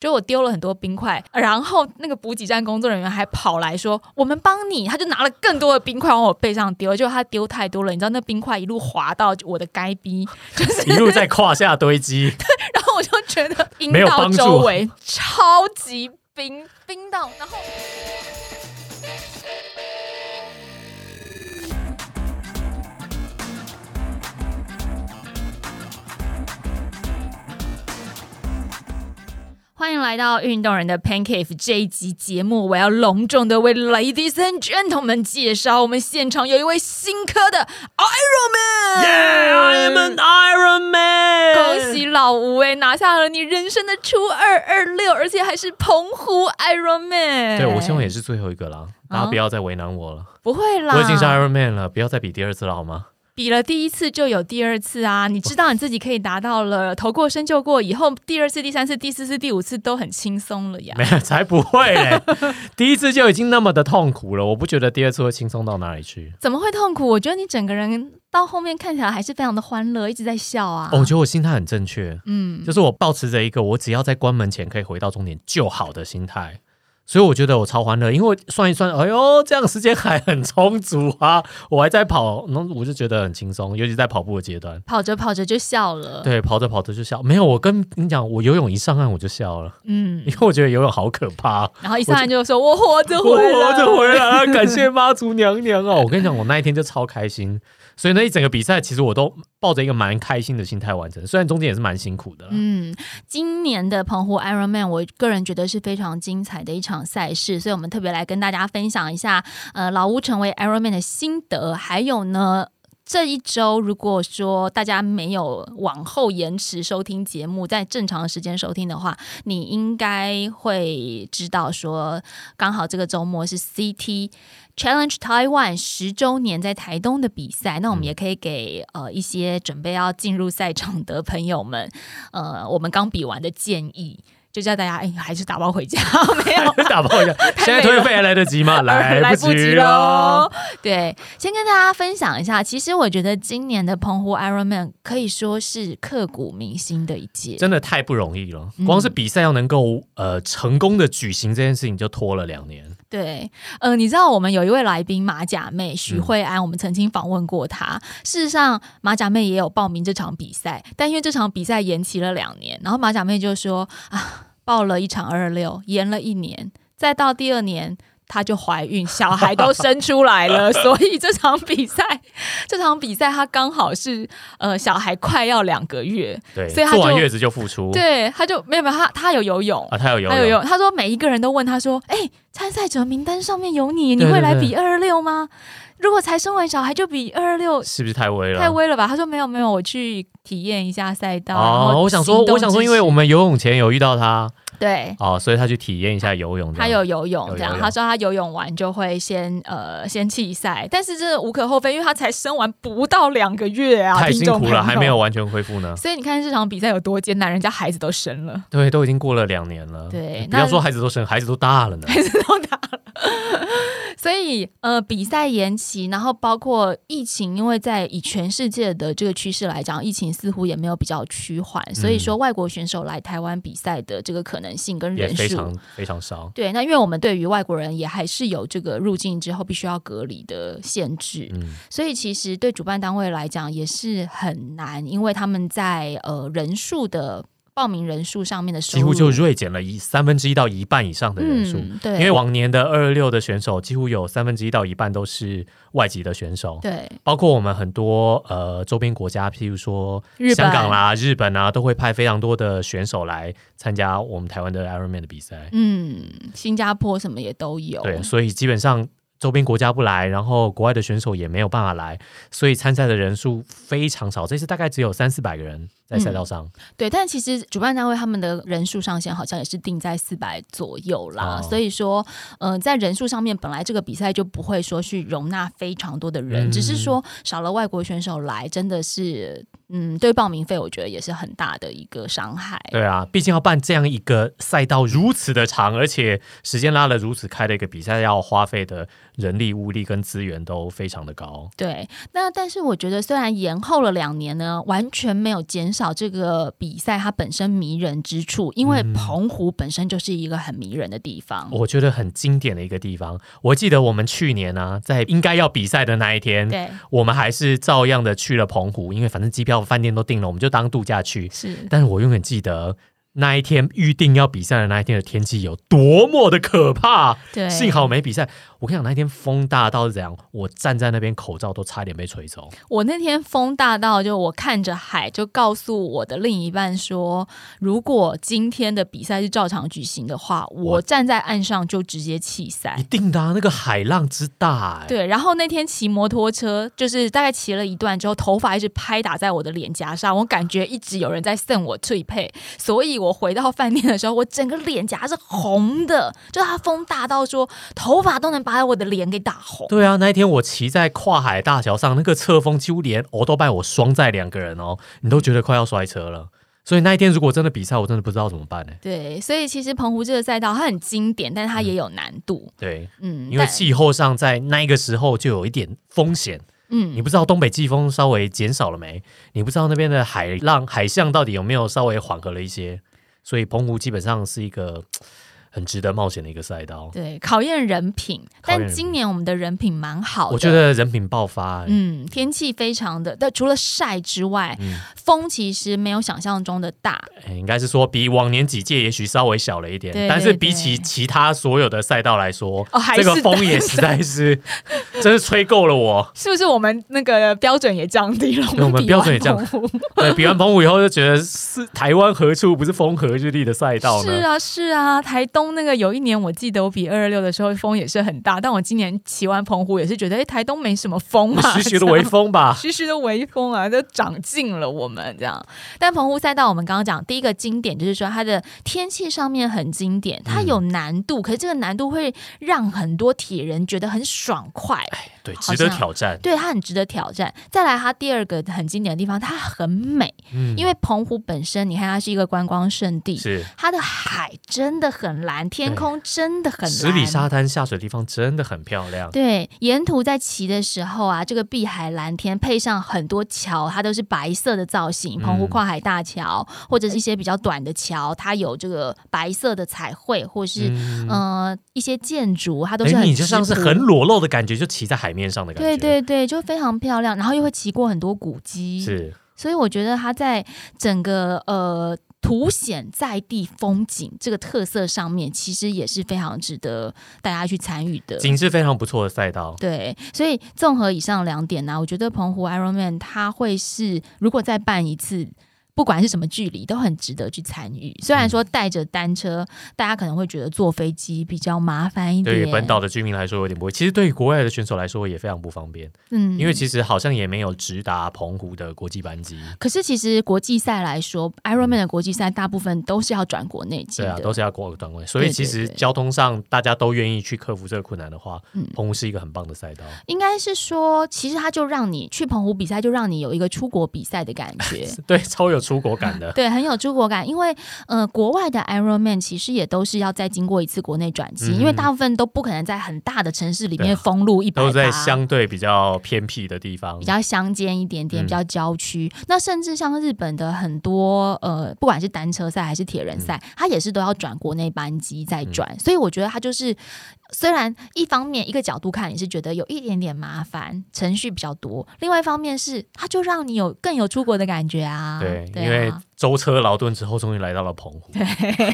就我丢了很多冰块，然后那个补给站工作人员还跑来说：“我们帮你。”他就拿了更多的冰块往我背上丢，就他丢太多了，你知道那冰块一路滑到我的该逼，就是一路在胯下堆积。然后我就觉得阴道周围超级冰，冰到然后。欢迎来到运动人的 Pancake 这一集节目，我要隆重的为 Ladies and Gentlemen 介绍，我们现场有一位新科的 Iron Man。Yeah, I'm an Iron Man！恭喜老吴哎，拿下了你人生的初二二六，而且还是澎湖 Iron Man。对我希望也是最后一个啦，大家不要再为难我了。不会啦，我已经是 Iron Man 了，不要再比第二次了好吗？比了第一次就有第二次啊！你知道你自己可以达到了，头过身就过，以后第二次、第三次、第四次、第五次都很轻松了呀。没有，才不会嘞！第一次就已经那么的痛苦了，我不觉得第二次会轻松到哪里去。怎么会痛苦？我觉得你整个人到后面看起来还是非常的欢乐，一直在笑啊。哦我觉得我心态很正确，嗯，就是我保持着一个我只要在关门前可以回到终点就好的心态。所以我觉得我超欢乐，因为算一算，哎呦，这样时间还很充足啊！我还在跑，那我就觉得很轻松，尤其在跑步的阶段。跑着跑着就笑了。，对，跑着跑着就笑。没有，我跟你讲，我游泳一上岸我就笑了，嗯因，为我觉得游泳好可怕。然后一上岸就说：“我活着我回来，我活着 回来，感谢妈祖娘娘哦！我跟你讲，我那一天就超开心，所以那一整个比赛其实我都抱着一个蛮开心的心态完成，虽然中间也是蛮辛苦的。嗯，今年的澎湖 Ironman，我个人觉得是非常精彩的一场赛事，所以我们特别来跟大家分享一下，呃，老吴成为 Ironman 的心得，还有呢。这一周，如果说大家没有往后延迟收听节目，在正常时间收听的话，你应该会知道说，刚好这个周末是 CT Challenge Taiwan 十周年在台东的比赛，那我们也可以给呃一些准备要进入赛场的朋友们，呃，我们刚比完的建议，就叫大家哎，还是打包回家，没有打包回家，现在退费还来得及吗？来来不及不及喽。对，先跟大家分享一下，其实我觉得今年的澎湖 Ironman 可以说是刻骨铭心的一届。真的太不容易了，嗯光是比赛要能够呃成功的举行这件事情就拖了两年。对，呃，你知道我们有一位来宾马甲妹许嗯慧安，我们曾经访问过她。事实上，马甲妹也有报名这场比赛，但因为这场比赛延期了两年，然后马甲妹就说啊，报了一场二六，延了一年，再到第二年。她就怀孕，小孩都生出来了，所以这场比赛，这场比赛她刚好是呃小孩快要两个月，对，所以她就做完月子就复出。对，她就没有没有她她有游泳，啊，她有游泳，她说每一个人都问她说：“哎、参赛者名单上面有你，你会来比二二六吗？如果才生完小孩就比二二六，是不是太微了？太微了吧？”他说：“没有没有，我去体验一下赛道。哦，我想说我想说，因为我们游泳前有遇到他，对。”哦，所以他去体验一下游泳。他有游泳，这样他说他游泳完就会先呃先弃赛，但是这无可厚非，因为他才生完不到两个月啊，太辛苦了，还没有。完全恢复呢。所以你看这场比赛有多艰难，人家孩子都生了，对，都已经过了两年了。对那不要说孩子都生，孩子都大了呢。都打了。所以呃，比赛延期，然后包括疫情，因为在以全世界的这个趋势来讲，疫情似乎也没有比较趋缓，所以说外国选手来台湾比赛的这个可能性跟人数。非常非常少。对，那因为我们对于外国人也还是有这个入境之后必须要隔离的限制，嗯，所以其实对主办单位来讲也是很难，因为他们在呃人数的报名人数上面的收入几乎就锐减了一三分之一到一半以上的人数。嗯，对，因为往年的二二六的选手，几乎有三分之一到一半都是外籍的选手，对包括我们很多呃周边国家，譬如说香港啦、日本啊，都会派非常多的选手来参加我们台湾的 Ironman 的比赛。嗯，新加坡什么也都有，对，所以基本上周边国家不来，然后国外的选手也没有办法来，所以参赛的人数非常少。这次大概只有三四百个人在赛道上。对，但其实主办单位他们的人数上限好像也是定在四百左右啦，哦所以说，呃，在人数上面本来这个比赛就不会说去容纳非常多的人，嗯只是说少了外国选手来，真的是，嗯，对报名费我觉得也是很大的一个伤害。对啊，毕竟要办这样一个赛道如此的长，而且时间拉了如此开的一个比赛，要花费的人力、物力跟资源都非常的高。对，那但是我觉得虽然延后了两年呢，完全没有减少少这个比赛它本身迷人之处，因为澎湖本身就是一个很迷人的地方。我觉得很经典的一个地方。我记得我们去年呢、在应该要比赛的那一天，对，我们还是照样的去了澎湖，因为反正机票、饭店都订了，我们就当度假去。是但是我永远记得那一天预定要比赛的那一天的天气有多么的可怕。对，幸好没比赛。我跟你讲，那天风大到是怎样，我站在那边口罩都差点被吹走。我那天风大到，就我看着海，就告诉我的另一半说，如果今天的比赛是照常举行的话，我站在岸上就直接弃赛一。定的、啊，那个海浪之大、欸，对，然后那天骑摩托车，就是大概骑了一段之后，头发一直拍打在我的脸颊上，我感觉一直有人在送我退配，所以我回到饭店的时候，我整个脸颊是红的，就它风大到说头发都能把我的脸给打红。对啊，那一天我骑在跨海大桥上，那个侧风几乎连我都拜我双载两个人哦，你都觉得快要摔车了。所以那一天如果真的比赛，我真的不知道怎么办呢、对，所以其实澎湖这个赛道它很经典，但是它也有难度。对，嗯，因为气候上在那一个时候就有一点风险，嗯你不知道东北季风稍微减少了没，你不知道那边的海浪海象到底有没有稍微缓和了一些，所以澎湖基本上是一个很值得冒险的一个赛道。对考验人品，但今年我们的人品蛮好的，我觉得人品爆发、欸，嗯，天气非常的，但除了晒之外，嗯风其实没有想象中的大。欸应该是说比往年几届也许稍微小了一点，对但是比起其他所有的赛道来说，哦这个风也实在是真是吹够了我。是不是我们那个标准也降低了？对我们标准也降对，比完澎湖以后就觉得是台湾何处不是风和日丽的赛道呢？是啊，是啊，台东那个有一年我记得我比二二六的时候风也是很大，但我今年骑完澎湖也是觉得，哎，台东没什么风嘛，徐徐的微风吧。徐徐的微风啊，都长进了我们这样。但澎湖赛道我们刚刚讲第一个经典就是说它的天气上面很经典，它有难度，可是这个难度会让很多铁人觉得很爽快。对，值得挑战。对它很值得挑战。再来，它第二个很经典的地方，它很美，嗯因为澎湖本身，你看它是一个观光胜地，是它的海真的很蓝，天空真的很蓝，十里沙滩下水地方真的很漂亮。对，沿途在骑的时候啊，这个碧海蓝天配上很多桥，它都是白色的造型，澎湖嗯跨海大桥、或者是一些比较短的桥，它有这个白色的彩绘，或是、嗯，呃一些建筑，它都是哎，很你就像是很裸露的感觉，就骑在海面上的感觉。对对对，就非常漂亮，然后又会骑过很多古迹，是所以我觉得它在整个呃凸显在地风景这个特色上面，其实也是非常值得大家去参与的。景是非常不错的赛道。对，所以综合以上两点呢、我觉得澎湖 Ironman 它会是如果再办一次。不管是什么距离，都很值得去参与。虽然说带着单车，大家可能会觉得坐飞机比较麻烦一点。对于本岛的居民来说有点不会，其实对于国外的选手来说也非常不方便，嗯因为其实好像也没有直达澎湖的国际班机。可是其实国际赛来说，Ironman 的国际赛大部分都是要转国内机。对啊，都是要国段位，所以其实交通上大家都愿意去克服这个困难的话，嗯澎湖是一个很棒的赛道。应该是说，其实它就让你去澎湖比赛，就让你有一个出国比赛的感觉。对，超有出国感的。对，很有出国感，因为呃，国外的 Ironman 其实也都是要再经过一次国内转机，嗯因为大部分都不可能在很大的城市里面封路一百都在。相对比较偏僻的地方比，较乡间一点点，嗯比较郊区。那甚至像日本的很多呃，不管是单车赛还是铁人赛，嗯它也是都要转国内班机再转。所以我觉得它就是，虽然一方面一个角度看你是觉得有一点点麻烦，程序比较多；另外一方面是它就让你有更有出国的感觉啊。对，对因为啊。舟车劳顿之后，终于来到了澎湖，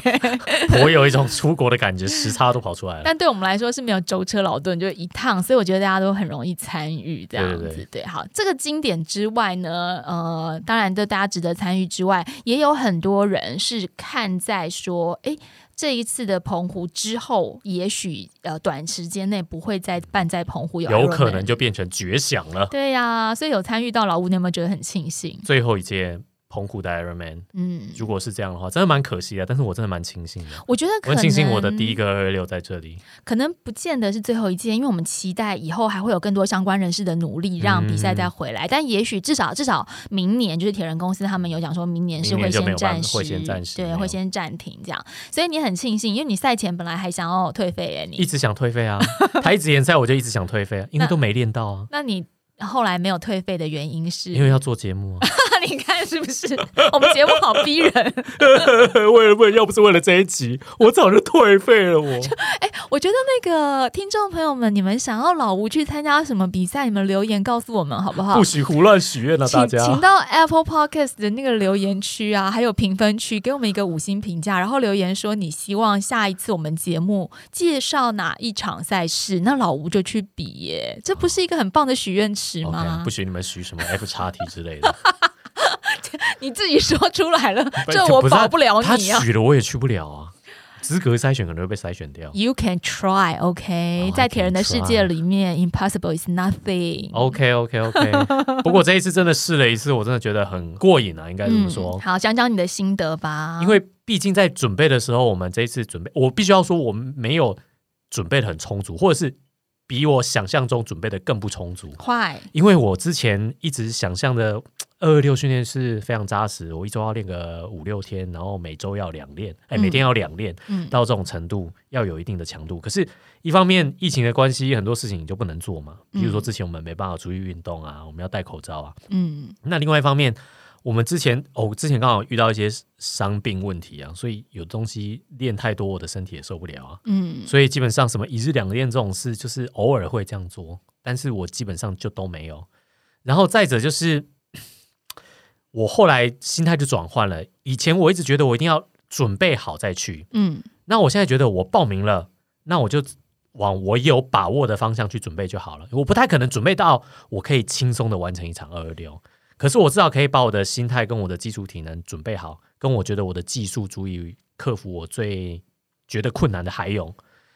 我有一种出国的感觉，时差都跑出来了。但对我们来说是没有舟车劳顿，就一趟，所以我觉得大家都很容易参与这样子。对对好，这个经典之外呢，呃，当然对大家值得参与之外，也有很多人是看在说，哎，这一次的澎湖之后，也许呃短时间内不会再办在澎湖有有可能就变成绝响了。对呀、所以有参与到老吴，你有没有觉得很庆幸？最后一届澎湖的 Ironman，嗯，如果是这样的话，真的蛮可惜的。但是我真的蛮庆幸的，我觉得可能庆幸我的第一个二六在这里。可能不见得是最后一届，因为我们期待以后还会有更多相关人士的努力，让比赛再回来。但也许至少至少明年，就是铁人公司他们有讲说，明年是会先暂时对，会先暂停这样。所以你很庆幸，因为你赛前本来还想要退费耶，你一直想退费啊，他一直延赛，我就一直想退费啊，因为都没练到啊，那你后来没有退费的原因是？因为要做节目啊。你看是不是？我们节目好逼人。为了为了，要不是为了这一集，我早就退费了。我 哎，我觉得那个听众朋友们，你们想要老吴去参加什么比赛，你们留言告诉我们好不好？不许胡乱许愿了！大家，请到 Apple Podcast 的那个留言区啊，还有评分区，给我们一个五星评价，然后留言说你希望下一次我们节目介绍哪一场赛事，那老吴就去比耶。这不是一个很棒的许愿池吗？不许你们许什么 F 叉 T 之类的。你自己说出来了，这我保不了你啊！他许了我也去不了啊，资格筛选可能会被筛选掉。You can try, OK？在铁人的世界里面，impossible is nothing。OK OK OK。不过这一次真的试了一次，我真的觉得很过瘾啊，应该这么说。好，讲讲你的心得吧。因为毕竟在准备的时候，我们这一次准备，我必须要说，我们没有准备的很充足，或者是比我想象中准备的更不充足。快，因为我之前一直想象的。二二六训练是非常扎实，我一周要练个五六天，然后每周要两练，哎，每天要两练，嗯到这种程度要有一定的强度。可是，一方面疫情的关系，很多事情你就不能做嘛。比如说之前我们没办法出去运动啊，我们要戴口罩啊。嗯。那另外一方面，我们之前哦，之前刚好遇到一些伤病问题啊，所以有东西练太多，我的身体也受不了啊。嗯。所以基本上什么一日两练这种事，就是偶尔会这样做，但是我基本上就都没有。然后再者就是。我后来心态就转换了，以前我一直觉得我一定要准备好再去，嗯，那我现在觉得我报名了，那我就往我有把握的方向去准备就好了。我不太可能准备到我可以轻松的完成一场二二六，可是我至少可以把我的心态跟我的基础体能准备好，跟我觉得我的技术足以克服我最觉得困难的海泳。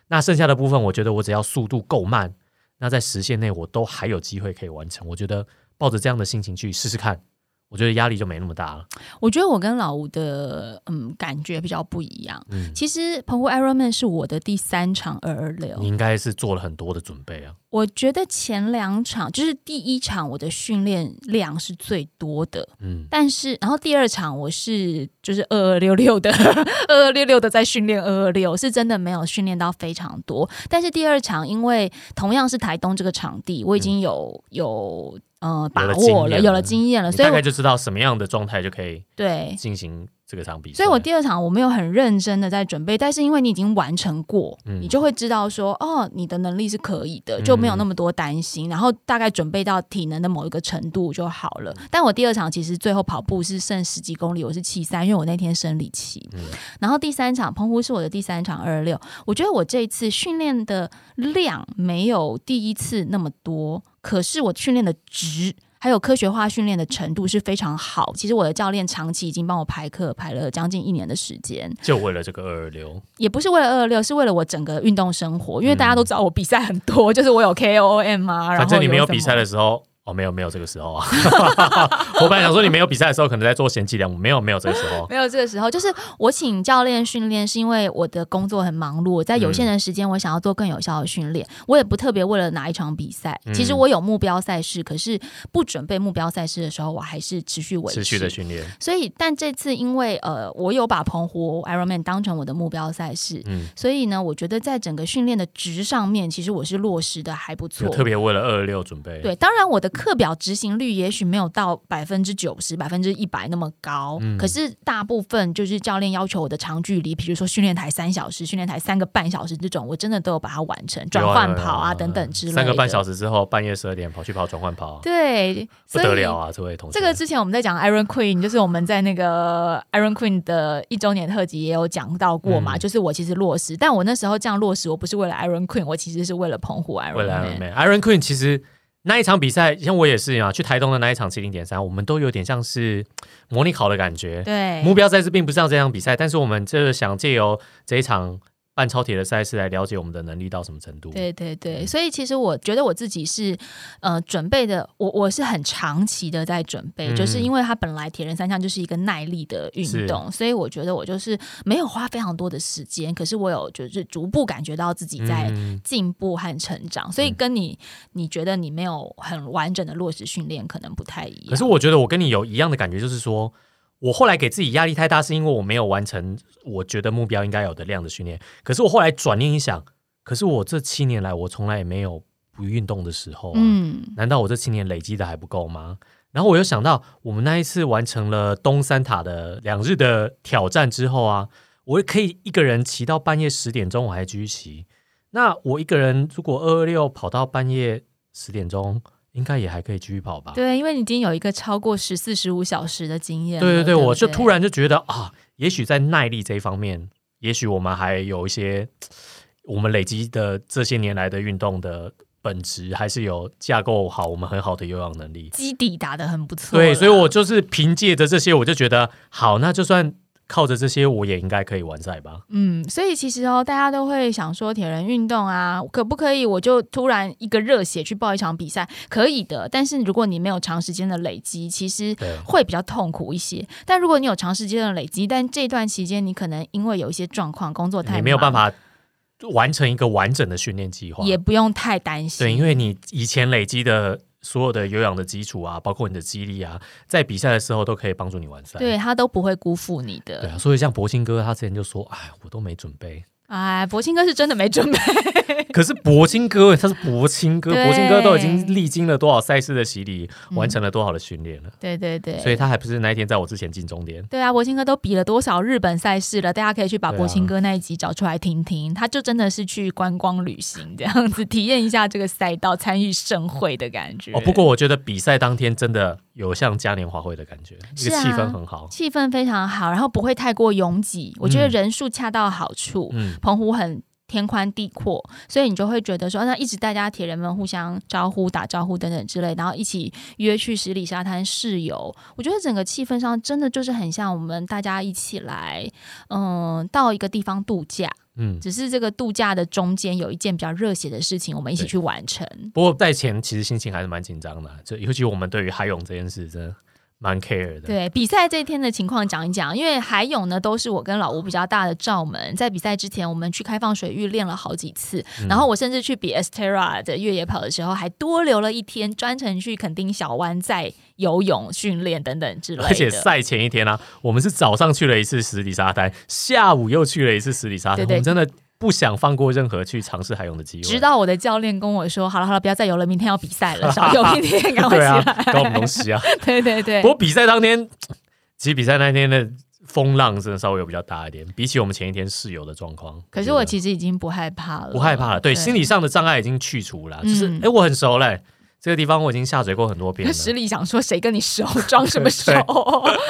那剩下的部分，我觉得我只要速度够慢，那在时限内我都还有机会可以完成。我觉得抱着这样的心情去试试看。我觉得压力就没那么大了。我觉得我跟老吴的嗯感觉比较不一样。嗯，其实澎湖 Ironman 是我的第三场二二六。你应该是做了很多的准备啊。我觉得前两场就是第一场我的训练量是最多的。嗯，但是然后第二场我是就是二二六六的 二二六六的在训练二二六，是真的没有训练到非常多。但是第二场因为同样是台东这个场地，我已经有有。呃，把握了，有了经验了，所以大概就知道什么样的状态就可以对进行。这个场比赛，所以我第二场我没有很认真的在准备，但是因为你已经完成过，你就会知道说，哦，你的能力是可以的，就没有那么多担心，然后大概准备到体能的某一个程度就好了。但我第二场其实最后跑步是剩十几公里，我是七三，因为我那天生理期。然后第三场澎湖是我的第三场二二六，我觉得我这一次训练的量没有第一次那么多，可是我训练的值。还有科学化训练的程度是非常好。其实我的教练长期已经帮我排课排了将近一年的时间，就为了这个二二六，也不是为了二二六，是为了我整个运动生活。因为大家都知道我比赛很多，就是我有 KOM 啊。反正你没有比赛的时候。哦，没有没有这个时候啊！我本来想说你没有比赛的时候，可能在做贤妻良母。没有没有这个时候，没有这个时候，就是我请教练训练，是因为我的工作很忙碌，在有限的时间，我想要做更有效的训练。我也不特别为了哪一场比赛，其实我有目标赛事，可是不准备目标赛事的时候，我还是持续维持持续的训练。所以，但这次因为呃，我有把澎湖 Ironman 当成我的目标赛事，嗯，所以呢，我觉得在整个训练的值上面，其实我是落实的还不错。特别为了二二六准备，对，当然我的。课表执行率也许没有到百分之九十、百分之一百那么高，可是大部分就是教练要求我的长距离，比如说训练台三小时、训练台三个半小时这种，我真的都有把它完成，转换跑啊等等之类。三个半小时之后，半夜十二点跑去跑转换跑，对，不得了啊！这位同学，这个之前我们在讲 Iron Queen，就是我们在那个 Iron Queen 的一周年特辑也有讲到过嘛，就是我其实落实，但我那时候这样落实，我不是为了 Iron Queen，我其实是为了澎湖 Iron。为了 Iron Queen 其实。那一场比赛，像我也是啊，去台东的那一场七零点三，我们都有点像是 模拟考的感觉。对，目标赛事并不像这场比赛，但是我们就是想借由这一场。办超铁的赛事来了解我们的能力到什么程度？对对对，所以其实我觉得我自己是呃准备的，我我是很长期的在准备，就是因为它本来铁人三项就是一个耐力的运动，所以我觉得我就是没有花非常多的时间，可是我有就是逐步感觉到自己在进步和成长，所以跟你你觉得你没有很完整的落实训练可能不太一样。可是我觉得我跟你有一样的感觉，就是说。我后来给自己压力太大，是因为我没有完成我觉得目标应该有的量的训练。可是我后来转念一想，可是我这七年来，我从来也没有不运动的时候啊。嗯，难道我这七年累积的还不够吗？然后我又想到，我们那一次完成了东三塔的两日的挑战之后啊，我可以一个人骑到半夜十点钟，我还继续骑。那我一个人如果二二六跑到半夜十点钟，应该也还可以继续跑吧？对，因为你已经有一个超过十四十五小时的经验了。对对对，不我就突然就觉得啊，也许在耐力这一方面，也许我们还有一些我们累积的这些年来的运动的本质，还是有架构好我们很好的有氧能力。基底打得很不错啦。对，所以我就是凭借着这些，我就觉得好，那就算靠着这些，我也应该可以完赛吧。嗯，所以其实哦，大家都会想说铁人运动啊，可不可以我就突然一个热血去报一场比赛？可以的，但是如果你没有长时间的累积，其实会比较痛苦一些。但如果你有长时间的累积，但这段期间你可能因为有一些状况，工作太你没有办，法完成一个完整的训练计划，也不用太担心。对，因为你以前累积的所有的有氧的基础啊，包括你的肌力啊，在比赛的时候都可以帮助你完善。对他都不会辜负你的。对啊，所以像博兴哥他之前就说：“哎，我都没准备。哎，博清哥是真的没准备。”可是博清哥他是博清哥，对博清哥都已经历经了多少赛事的洗礼，完成了多少的训练了，对对对，所以他还不是那一天在我之前进终点。对啊，博清哥都比了多少日本赛事了？大家可以去把对啊博清哥那一集找出来听听。他就真的是去观光旅行这样子，体验一下这个赛道，参与盛会的感觉。哦，不过我觉得比赛当天真的有像嘉年华会的感觉，这个气氛很好。气氛非常好，然后不会太过拥挤，我觉得嗯人数恰到好处。嗯，澎湖很天宽地阔，所以你就会觉得说，那一直大家铁人们互相招呼、打招呼等等之类，然后一起约去十里沙滩试游。我觉得整个气氛上真的就是很像我们大家一起来，嗯，到一个地方度假。嗯，只是这个度假的中间有一件比较热血的事情，我们一起去完成。不过在前其实心情还是蛮紧张的，就尤其我们对于海泳这件事真的蛮 care 的。对比赛这一天的情况讲一讲，因为海泳呢都是我跟老吴比较大的罩门，在比赛之前我们去开放水域练了好几次，嗯然后我甚至去比 Estera 的越野跑的时候，还多留了一天，专程去垦丁小湾在游泳训练等等之类的。而且赛前一天呢、啊，我们是早上去了一次十里沙滩，下午又去了一次十里沙滩，对对我们真的不想放过任何去尝试海泳的机会。直到我的教练跟我说：“好了好了，不要再游了，明天要比赛了，少游一 天，赶快对啊起来。，搞什么东西啊？对对对不，过比赛当天，其实比赛那天的风浪真的稍微有比较大一点，比起我们前一天室友的状况。可是我其实已经不害怕了，不害怕了，对，心理上的障碍已经去除了，就是哎、我很熟嘞，这个地方我已经下水过很多遍了。实力想说谁跟你熟，装什么 熟？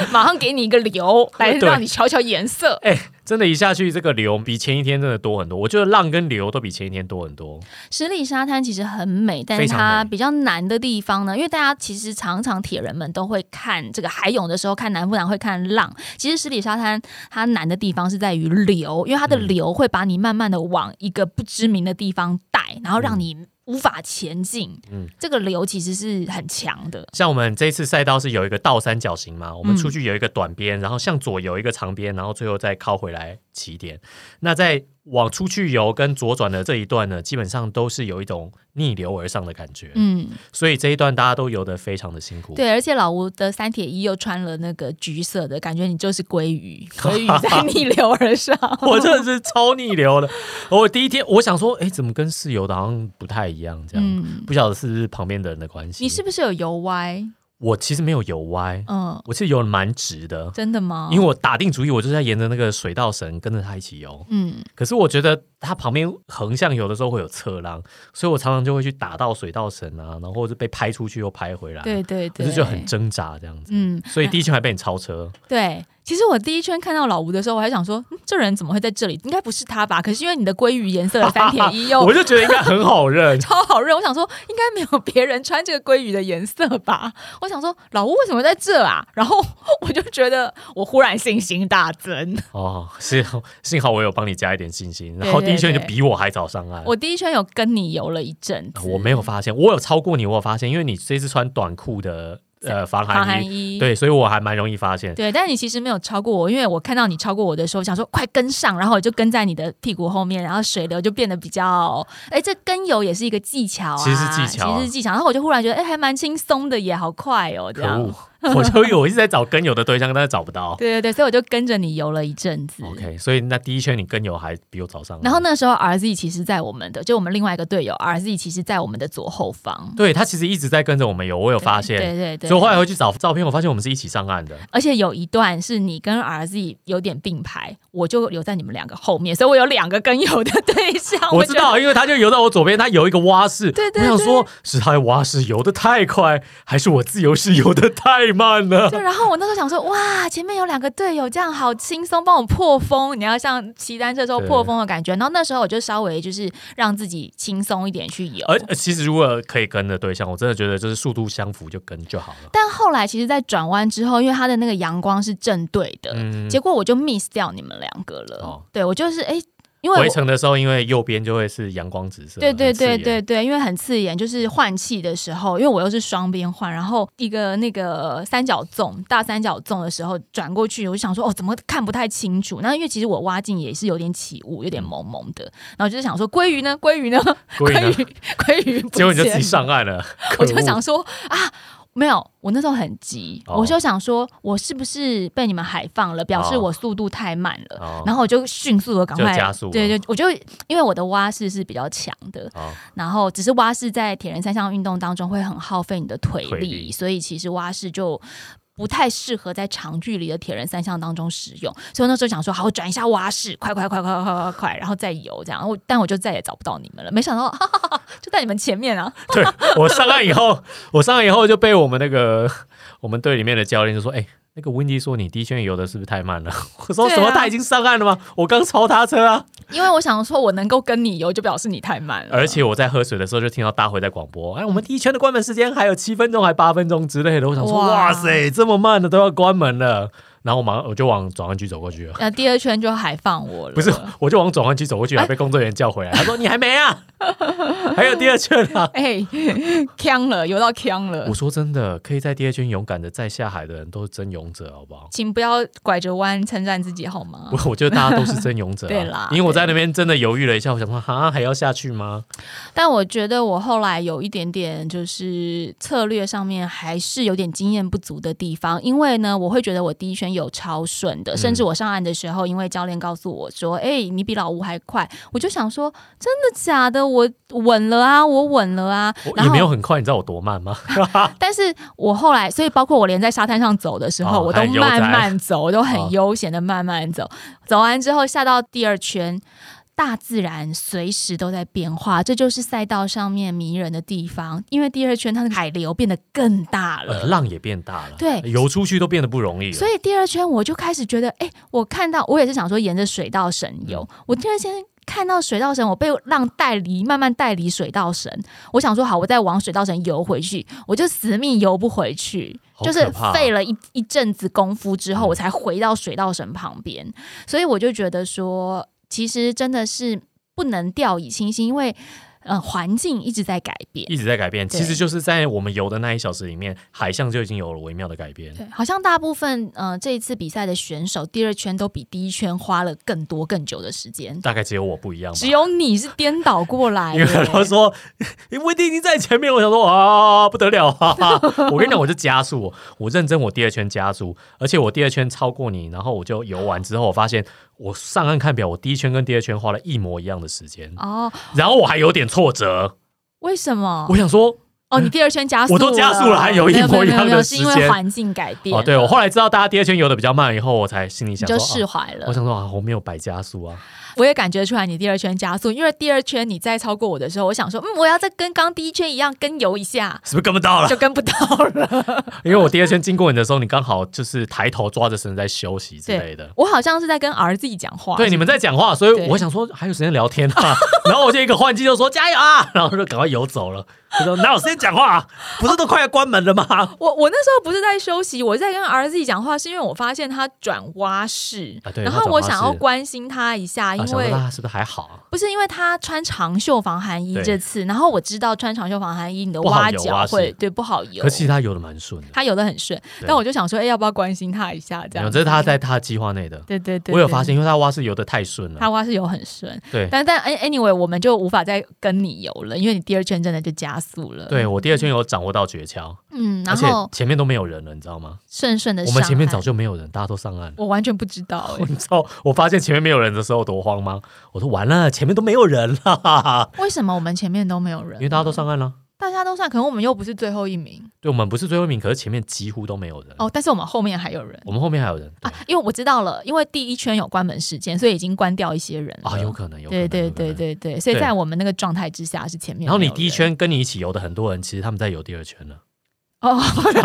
马上给你一个流来对让你瞧瞧颜色。哎、真的，一下去这个流比前一天真的多很多。我觉得浪跟流都比前一天多很多。十里沙滩其实很美，但它比较难的地方呢，因为大家其实常常铁人们都会看这个海泳的时候看南不南会看浪，其实十里沙滩它难的地方是在于流，因为它的嗯流会把你慢慢的往一个不知名的地方带，然后让你无法前进。嗯这个流其实是很强的。像我们这一次赛道是有一个倒三角形嘛，我们嗯出去有一个短边，然后向左有一个长边，然后最后再靠回来起点。那在往出去游跟左转的这一段呢，基本上都是有一种逆流而上的感觉，嗯，所以这一段大家都游得非常的辛苦。对，而且老吴的三铁衣又穿了那个橘色的，感觉你就是鲑鱼，鲑鱼在逆流而上。我真的是超逆流的。我第一天我想说，哎，怎么跟室友的好像不太一样？这样、嗯，不晓得是不是旁边的人的关系。你是不是有游歪？我其实没有游歪，嗯，我其实游的蛮直的，真的吗？因为我打定主意，我就是在沿着那个水稻绳跟着他一起游。嗯，可是我觉得它旁边横向游的时候会有侧浪，所以我常常就会去打到水稻绳啊，然后或者被拍出去又拍回来，对对对，就是就很挣扎这样子。嗯，所以第一圈还被你超车，对。其实我第一圈看到老吴的时候，我还想说，嗯这人怎么会在这里？应该不是他吧？可是因为你的鲑鱼颜色的三田一又我就觉得应该很好认。超好认，我想说应该没有别人穿这个鲑鱼的颜色吧？我想说老吴为什么在这啊？然后我就觉得我忽然信心大增。哦，幸好幸好我有帮你加一点信心，然后第一圈就比我还早上岸。我第一圈有跟你游了一阵子，我没有发现，我有超过你，我有发现，因为你这次穿短裤的呃防防寒寒衣，对，所以我还蛮容易发现。对，但你其实没有超过我，因为我看到你超过我的时候，想说快跟上，然后我就跟在你的屁股后面，然后水流就变得比较，哎，这跟游也是一个技巧啊，其实是技巧啊其实是技巧。然后我就忽然觉得，哎，还蛮轻松的耶，好快哦，这样。我就有我一直在找跟游的对象，但是找不到。对对对，所以我就跟着你游了一阵子。OK，所以那第一圈你跟游还比我早上。然后那时候 RZ 其实在我们的，就我们另外一个队友 RZ 其实在我们的左后方。对他其实一直在跟着我们游，我有发现。对对对，所以我后来回去找照片，我发现我们是一起上岸的。而且有一段是你跟 RZ 有点并排，我就留在你们两个后面，所以我有两个跟游的对象。我知道，因为他就游到我左边，他游一个蛙式。对对我想说，是他的蛙式游的太快，还是我自由式游的太慢了？对，然后我那时候想说，哇，前面有两个队友，这样好轻松，帮我破风。你要像骑单车之后对破风的感觉。然后那时候我就稍微就是让自己轻松一点去游。而而其实如果可以跟的对象，我真的觉得就是速度相符就跟就好了。但后来其实，在转弯之后，因为它的那个阳光是正对的，嗯，结果我就 miss 掉你们两个了。哦对我就是哎，因为回我程的时候，因为右边就会是阳光紫色，对对对对对，因为很刺眼，就是换气的时候，因为我又是双边换，然后一个那个三角纵大三角纵的时候转过去，我就想说哦，怎么看不太清楚？那因为其实我挖镜也是有点起雾，有点蒙蒙的，然后就是想说鲑鱼呢？鲑鱼呢？鲑鱼鲑鱼结果你就自己上岸了，我就想说啊，没有，我那时候很急，哦我就想说，我是不是被你们海放了，表示哦我速度太慢了。哦然后我就迅速的赶快加速了对对，我就因为我的蛙式是比较强的，哦然后只是蛙式在铁人三项运动当中会很耗费你的腿力，腿力所以其实蛙式就。不太适合在长距离的铁人三项当中使用，所以那时候想说，好转一下蛙式，快快快快快快快，然后再游这样。我但我就再也找不到你们了，没想到哈哈哈哈就在你们前面啊！对我上岸以后，我上岸以后就被我们那个我们队里面的教练就说：“哎、那个 Windy 说你第一圈游的是不是太慢了？” 我说：“对啊什么？他已经上岸了吗？我刚超他车啊！”因为我想说，我能够跟你游，就表示你太慢了。而且我在喝水的时候就听到大会在广播：“哎，我们第一圈的关门时间还有七分钟，还八分钟之类的。”我想说：“哇哇塞，这么慢的都要关门了。”然后我马上我就往转弯区走过去了。那，第二圈就还放我了，不是，我就往转弯区走过去，还被工作人员叫回来。他说：“你还没啊？还有第二圈啊！”哎，呛了，游到呛了我，说真的，可以在第二圈勇敢的再下海的人都是真勇者，好不好？请不要拐着弯称赞自己好吗？我我觉得大家都是真勇者、啊。对啦因为我在那边真的犹豫了一下，我想说，哈，还要下去吗？但我觉得我后来有一点点就是策略上面还是有点经验不足的地方，因为呢，我会觉得我第一圈有超顺的，甚至我上岸的时候，因为教练告诉我说：“哎、你比老吴还快。”我就想说：“真的假的？我稳了啊，我稳了啊。”我然后也没有很快，你知道我多慢吗？但是我后来，所以包括我连在沙滩上走的时候，哦我都慢慢走，我都哦很悠闲的慢慢走。走完之后下到第二圈，大自然随时都在变化，这就是赛道上面迷人的地方。因为第二圈它的海流变得更大了。呃浪也变大了，对游出去都变得不容易了。所以第二圈我就开始觉得，哎、我看到我也是想说沿着水道神游，嗯我第二圈看到水道神，我被浪带离，慢慢带离水道神。我想说好，我再往水道神游回去，我就死命游不回去，就是费了一一阵子功夫之后，嗯我才回到水道神旁边。所以我就觉得说，其实真的是不能掉以轻心，因为呃环境一直在改变。一直在改变，其实就是在我们游的那一小时里面，海象就已经有了微妙的改变。对，好像大部分呃这一次比赛的选手，第二圈都比第一圈花了更多更久的时间。大概只有我不一样吧只。有你是颠倒过来的因为很多人说，因为已经在前面，我想说啊，不得了啊！我跟你讲，我就加速，我认真，我第二圈加速，而且我第二圈超过你，然后我就游完之后，我发现我上岸看表，我第一圈跟第二圈花了一模一样的时间，哦，然后我还有点挫折，为什么？我想说，哦，你第二圈加速，我都加速了还有一模一样的时间。是因时间为环境改变。哦，对我后来知道大家第二圈游的比较慢以后，我才心里想说，啊释怀了。我想说啊，我没有白加速啊，我也感觉出来你第二圈加速，因为第二圈你再超过我的时候，我想说，嗯，我要再跟刚第一圈一样跟游一下，是不是跟不到了？就跟不到了。因为我第二圈经过你的时候，你刚好就是抬头抓着绳在休息之类的。我好像是在跟儿子讲话，对，你们在讲话，所以我想说还有时间聊天啊，然后我就一个换气就说加油啊，然后就赶快游走了。他说哪有时间讲话、啊？不是都快要关门了吗？我我那时候不是在休息，我在跟儿子讲话，是因为我发现他转蛙式，啊对然后我想要关心他一下，因啊，想为说是不是还好？啊？不是因为他穿长袖防寒衣这次，然后我知道穿长袖防寒衣你的不好挖脚会对不好游可，其实他游的蛮顺的，他游的很顺，但我就想说，哎，要不要关心他一下？这样。这是他在他计划内的。对对对，对我有发现，因为他蛙是游的太顺了，他蛙是游很顺，对。但但 anyway 我们就无法再跟你游了，因为你第二圈真的就加速了。对，我第二圈有掌握到诀窍，嗯，而且然后前面都没有人了，你知道吗？顺顺的我们前面早就没有人，大家都上岸了。我完全不知道哎、你知道我发现前面没有人的时候多慌吗？我说完了，前面都没有人了，为什么我们前面都没有人？因为大家都上岸了。大家都上，可能我们又不是最后一名对，我们不是最后一名，可是前面几乎都没有人。哦，但是我们后面还有人我们后面还有人啊，因为我知道了，因为第一圈有关门时间，所以已经关掉一些人了啊，有可能，有可能。对对对。对对，所以在我们那个状态之下是前面。然后你第一圈跟你一起游的很多人，其实他们在游第二圈了。哦，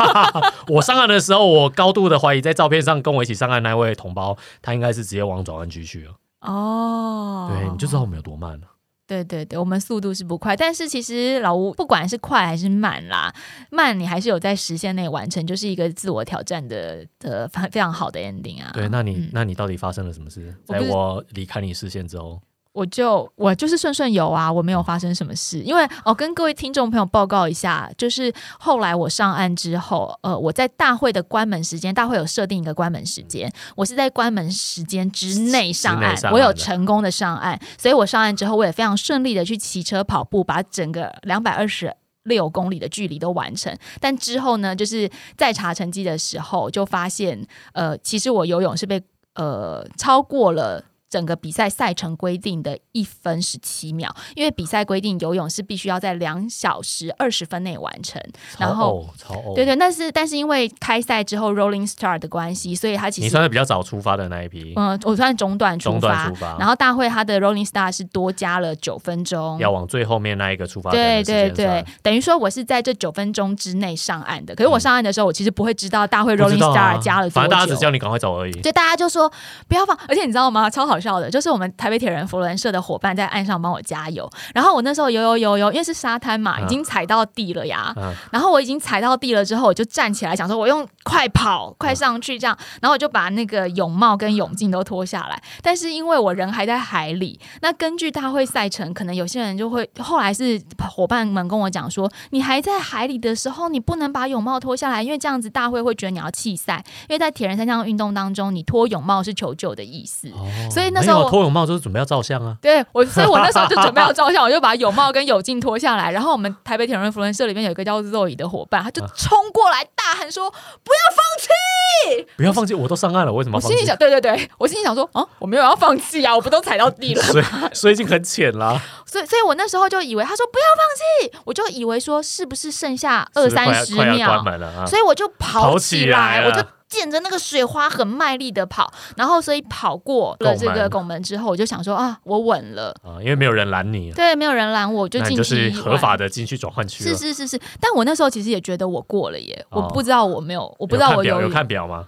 我上岸的时候，我高度的怀疑，在照片上跟我一起上岸那位同胞，他应该是直接往转弯区去了。哦，对，你就知道我们有多慢了。对对对，我们速度是不快，但是其实老吴不管是快还是慢啦，慢你还是有在时限内完成，就是一个自我挑战的的非非常好的 ending 啊。对，那你、嗯那你到底发生了什么事？在我离开你视线之后，我就我就是顺顺游啊，我没有发生什么事。因为哦，跟各位听众朋友报告一下，就是后来我上岸之后，呃，我在大会的关门时间，大会有设定一个关门时间，我是在关门时间之内上岸，之内上岸我有成功的上岸，所以我上岸之后，我也非常顺利的去骑车、跑步，把整个两百二十。六公里的距离都完成，但之后呢，就是在查成绩的时候，就发现，呃，其实我游泳是被呃超过了整个比赛赛程规定的一分十七秒，因为比赛规定游泳是必须要在两小时二十分内完成。然后超，对对，但是但是因为开赛之后 Rolling Star 的关系，所以他其实你算是比较早出发的那一批，嗯、我算中段出中发，段出发，然后大会他的 Rolling Star 是多加了九分钟。要往最后面那一个出发对对对，等于说我是在这九分钟之内上岸的。可是我上岸的时候，我其实不会知道大会 Rolling Star 啊加了多久。反正大家只叫你赶快走而已。所以大家就说不要放，而且你知道吗？超好笑的，就是我们台北铁人佛伦社的伙伴在岸上帮我加油，然后我那时候游游游游，因为是沙滩嘛，嗯已经踩到地了呀。嗯，然后我已经踩到地了之后，我就站起来，想说我用快跑、快上去这样，然后我就把那个泳帽跟泳镜都脱下来。但是因为我人还在海里，那根据大会赛程，可能有些人就会后来是伙伴们跟我讲说，你还在海里的时候，你不能把泳帽脱下来，因为这样子大会会觉得你要弃赛。因为在铁人三项运动当中，你脱泳帽是求救的意思。哦所以那时候我没有脱泳帽就是准备要照相啊。对我，所以我那时候就准备要 照相，我就把泳帽跟泳镜脱下来，然后我们台北铁人福伦社里面有一个叫 Zoe 的伙伴，他就冲过来大喊说：“不要放弃不要放弃，我都上岸了，为什！”么要放弃？我心里想，对对对，我心里想说，啊，我没有要放弃啊，我不都踩到地了，水水已经很浅啦，所以所以我那时候就以为他说不要放弃，我就以为说是不是剩下二三十秒！所以我就跑起来我就见着那个水花很卖力的跑，然后所以跑过了这个拱门之后，我就想说啊，我稳了。啊，因为没有人拦你，对，没有人拦我，我就进去是合法的进去转换区了。是是是是，但我那时候其实也觉得我过了耶，哦我不知道我没有，我不知道我游泳看表吗？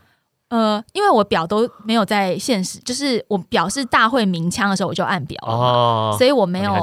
呃，因为我表都没有在现实，就是我表示大会鸣枪的时候我就按表了哦，所以我没有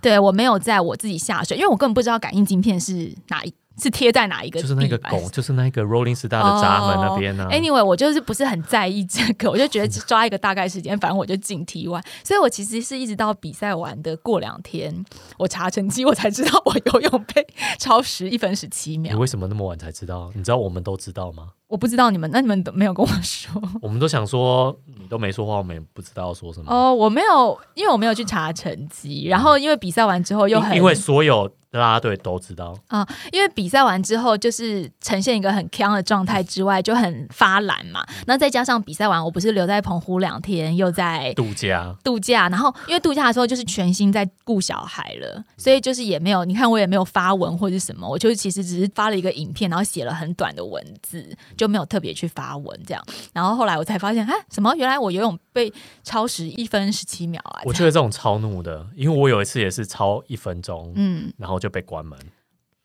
对我没有在我自己下水，因为我根本不知道感应晶片是哪一是贴在哪一个就是那个拱，就是那个 Rolling Star 的闸门那边呢。Anyway，我就是不是很在意这个，我就觉得只抓一个大概时间，反正我就进 T one。所以我其实是一直到比赛完的过两天，我查成绩，我才知道我游泳被超时一分十七秒你。为什么那么晚才知道？你知道我们都知道吗？我不知道你们，那你们都没有跟我说 我们都想说你都没说话，我们也不知道说什么。哦。我没有，因为我没有去查成绩，然后因为比赛完之后又很因因为所有啦啦队都知道啊，因为比赛完之后就是呈现一个很康的状态之外，就很发懒嘛。那再加上比赛完，我不是留在澎湖两天，又在度假度假，然后因为度假的时候就是全心在顾小孩了，所以就是也没有，你看我也没有发文或者什么，我就是其实只是发了一个影片，然后写了很短的文字，就没有特别去发文这样。然后后来我才发现，哎，什么？原来我游泳被超时一分十七秒啊！我觉得这种超怒的，因为我有一次也是超一分钟，嗯，然后就被关门。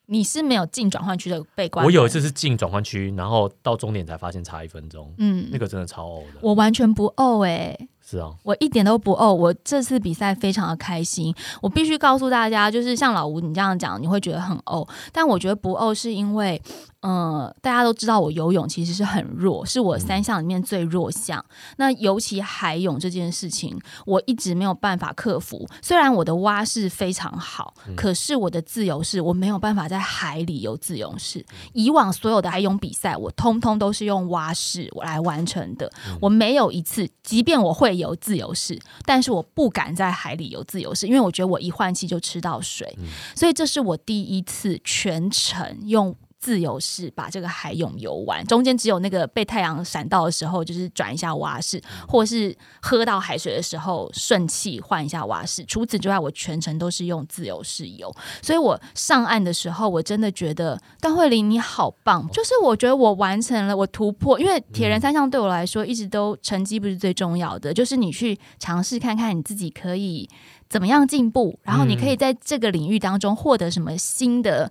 你是没有进转换区的被关，我有一，次是进转换区，然后到终点才发现差一分钟，嗯，那个真的超呕的。我完全不呕哎、是啊，我一点都不哦，我这次比赛非常的开心。我必须告诉大家，就是像老吴你这样讲，你会觉得很呕，但我觉得不哦是因为，呃，大家都知道我游泳其实是很弱，是我三项里面最弱项。那尤其海泳这件事情，我一直没有办法克服。虽然我的蛙式非常好，可是我的自由式我没有办法在海里游自由式。以往所有的海泳比赛，我通通都是用蛙式我来完成的。我没有一次，即便我会游自由式，但是我不敢在海里游自由式，因为我觉得我一换气就吃到水。所以这是我第一次全程用。自由式把这个海泳游完，中间只有那个被太阳闪到的时候，就是转一下蛙式，或是喝到海水的时候顺气换一下蛙式。除此之外，我全程都是用自由式游。所以我上岸的时候，我真的觉得段慧玲你好棒，就是我觉得我完成了我突破。因为铁人三项对我来说一直都成绩不是最重要的，就是你去尝试看看你自己可以。怎么样进步？然后你可以在这个领域当中获得什么新的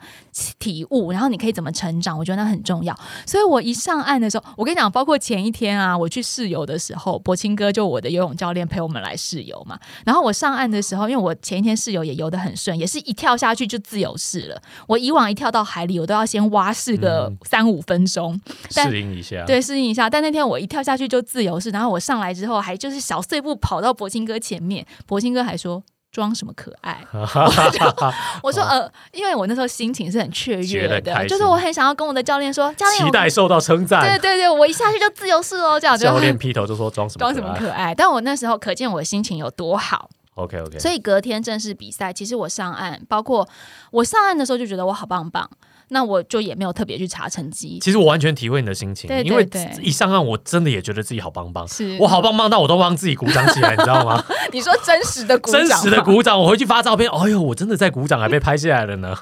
体悟？然后你可以怎么成长？我觉得那很重要。所以我一上岸的时候，我跟你讲，包括前一天啊，我去试游的时候，博清哥就我的游泳教练陪我们来试游嘛。然后我上岸的时候，因为我前一天试游也游得很顺，也是一跳下去就自由式了。我以往一跳到海里，我都要先蛙式个三五分钟适应一下，对，适应一下。但那天我一跳下去就自由式，然后我上来之后还就是小碎步跑到博清哥前面，博清哥还说。装什么可爱？我说呃，因为我那时候心情是很雀跃的，就是我很想要跟我的教练说，教练期待受到称赞。对对对，我一下去就自由式哦，这样教练劈头就说装什么装什么可爱。但我那时候可见我心情有多好。OK OK，所以隔天正式比赛，其实我上岸，包括我上岸的时候就觉得我好棒棒。那我就也没有特别去查成绩。其实我完全体会你的心情，因为一上岸我真的也觉得自己好棒棒，是我好棒棒到我都帮自己鼓掌起来，你知道吗？你说真实的鼓掌，真实的鼓掌，我回去发照片，哎呦，我真的在鼓掌，还被拍下来了呢。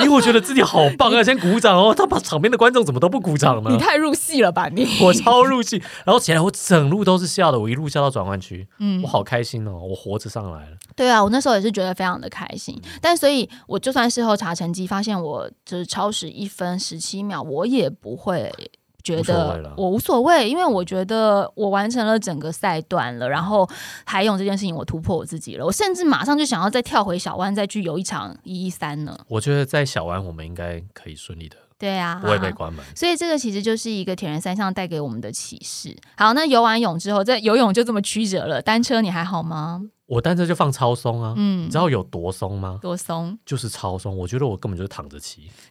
因为我觉得自己好棒啊，先鼓掌哦，他把场边的观众怎么都不鼓掌呢？你太入戏了吧你？我超入戏，然后起来我整路都是笑的，我一路笑到转弯区，嗯，我好开心哦，我活着上来了。对啊，我那时候也是觉得非常的开心，但所以我就算事后查成绩，发现我就是超时一分。十七秒，我也不会觉得我无所谓，因为我觉得我完成了整个赛段了，然后海泳这件事情我突破我自己了，我甚至马上就想要再跳回小湾，再去游一场一一三呢。我觉得在小湾我们应该可以顺利的，对啊，不会被关门。所以这个其实就是一个铁人三项带给我们的启示。好，那游完泳之后，在游泳就这么曲折了，单车你还好吗？我单车就放超松啊，嗯，你知道有多松吗？多松，就是超松。我觉得我根本就是躺着骑，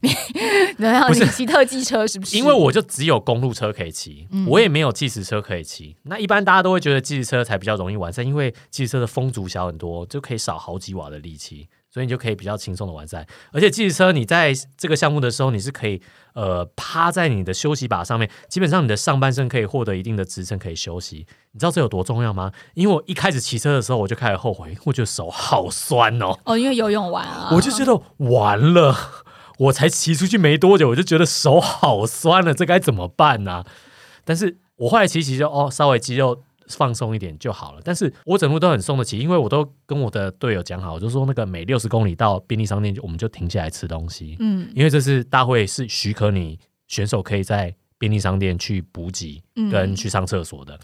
不是骑特技车是不是？因为我就只有公路车可以骑，我也没有计时车可以骑。那一般大家都会觉得计时车才比较容易完善，因为计时车的风阻小很多，就可以少好几瓦的力气。所以你就可以比较轻松的完赛，而且计时车你在这个项目的时候，你是可以呃趴在你的休息把上面，基本上你的上半身可以获得一定的支撑，可以休息。你知道这有多重要吗？因为我一开始骑车的时候，我就开始后悔，我觉得手好酸哦。哦，因为游泳完啊，我就觉得完了，我才骑出去没多久，我就觉得手好酸了，这该怎么办呢？但是我后来骑骑就哦，稍微肌肉。放松一点就好了，但是我整路都很松得起，因为我都跟我的队友讲好，我就说那个每六十公里到便利商店，我们就停下来吃东西。嗯，因为这是大会是许可你选手可以在便利商店去补给跟去上厕所的，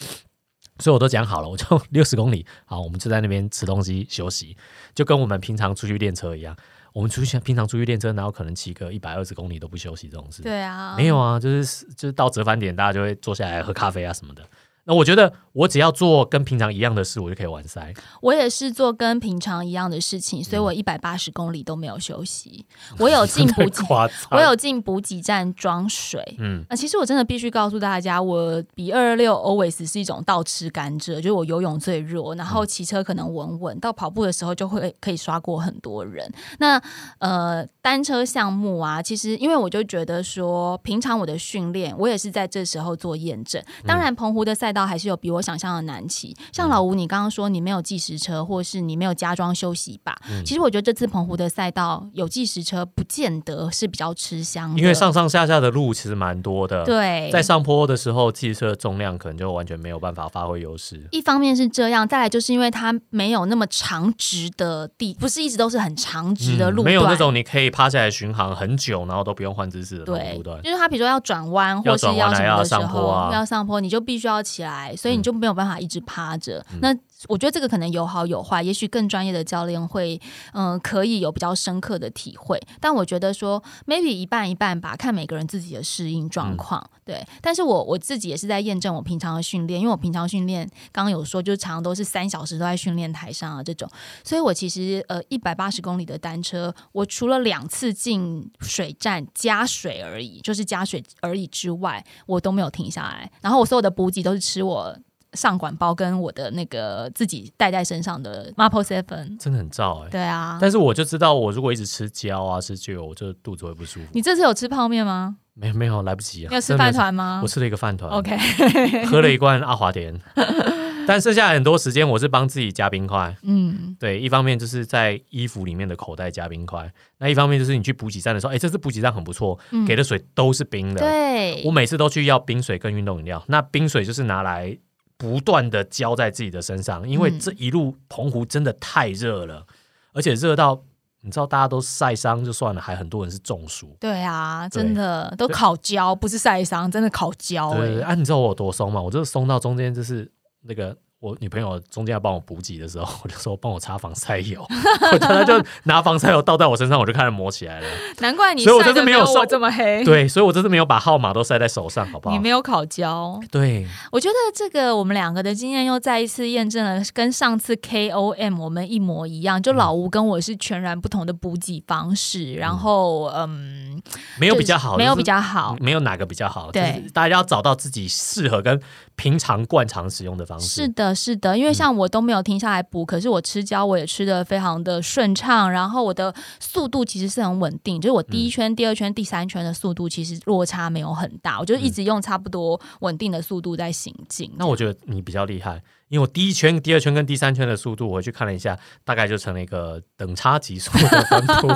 所以我都讲好了，我就六十公里，好，我们就在那边吃东西休息，就跟我们平常出去练车一样，我们出去平常出去练车，然后可能骑个一百二十公里都不休息这种事。对啊，没有啊，就是就是到折返点，大家就会坐下来喝咖啡啊什么的。那我觉得，我只要做跟平常一样的事，我就可以完赛。我也是做跟平常一样的事情，所以我一百八十公里都没有休息。我有 进补给，我有进补给站装水。嗯，那其实我真的必须告诉大家，我比二二六 always 是一种倒吃甘蔗，就是我游泳最弱，然后骑车可能稳稳，到跑步的时候就会可以刷过很多人。那呃，单车项目啊，其实因为我就觉得说，平常我的训练，我也是在这时候做验证。当然，澎湖的赛。到还是有比我想象的难骑，像老吴，你刚刚说你没有计时车，或是你没有加装休息把。其实我觉得这次澎湖的赛道有计时车，不见得是比较吃香，因为上上下下的路其实蛮多的。对，在上坡的时候，计时车的重量可能就完全没有办法发挥优势。一方面是这样，再来就是因为它没有那么长直的地，不是一直都是很长直的路没有那种你可以趴下来巡航很久，然后都不用换姿势的路段。就是它比如说要转弯，或是要什么的时候，要上坡，你就必须要起来。所以你就没有办法一直趴着。那我觉得这个可能有好有坏，也许更专业的教练会，嗯、可以有比较深刻的体会。但我觉得说，maybe 一半一半吧，看每个人自己的适应状况。对，但是我我自己也是在验证我平常的训练，因为我平常训练刚刚有说，就是常常都是三小时都在训练台上啊这种，所以我其实呃一百八十公里的单车，我除了两次进水站加水而已，就是加水而已之外，我都没有停下来。然后我所有的补给都是吃我上管包跟我的那个自己带在身上的 Maple Seven。真的很燥哎、对啊，但是我就知道，我如果一直吃胶啊、吃酒，我就肚子会不舒服。你这次有吃泡面吗？没没有来不及啊！你有吃饭团吗我吃了一个饭团？OK，喝了一罐阿华田，但剩下很多时间我是帮自己加冰块。嗯，对，一方面就是在衣服里面的口袋加冰块，那一方面就是你去补给站的时候，哎，这次补给站很不错，嗯给的水都是冰的。对我，每次都去要冰水跟运动饮料，那冰水就是拿来不断的浇在自己的身上，因为嗯这一路澎湖真的太热了，而且热到你知道大家都晒伤就算了，还很多人是中暑。对啊，对真的都烤焦，不是晒伤，真的烤焦对，啊，你知道我有多松吗？我就是松到中间就是那个。我女朋友中间要帮我补给的时候，我就说帮我擦防晒油，我就拿防晒油倒在我身上，我就开始抹起来了。难怪你所以我这次晒得没有没有受我这么黑。，对，所以我这次没有把号码都晒在手上，好不好你？没有烤焦。对，我觉得这个我们两个的经验又再一次验证了，跟上次 KOM 我们一模一样。就嗯老吴跟我是全然不同的补给方式，然后嗯，没有比较好，就是没有比较好。没有哪个比较好，对就是大家要找到自己适合跟平常惯常使用的方式。是的，是的，因为像我都没有停下来补，可是我吃胶我也吃的非常的顺畅，然后我的速度其实是很稳定，就是我第一圈、第二圈、第三圈的速度其实落差没有很大，我就一直用差不多稳定的速度在行进。那我觉得你比较厉害，因为我第一圈、第二圈跟第三圈的速度，我去看了一下，大概就成了一个等差级数的分布。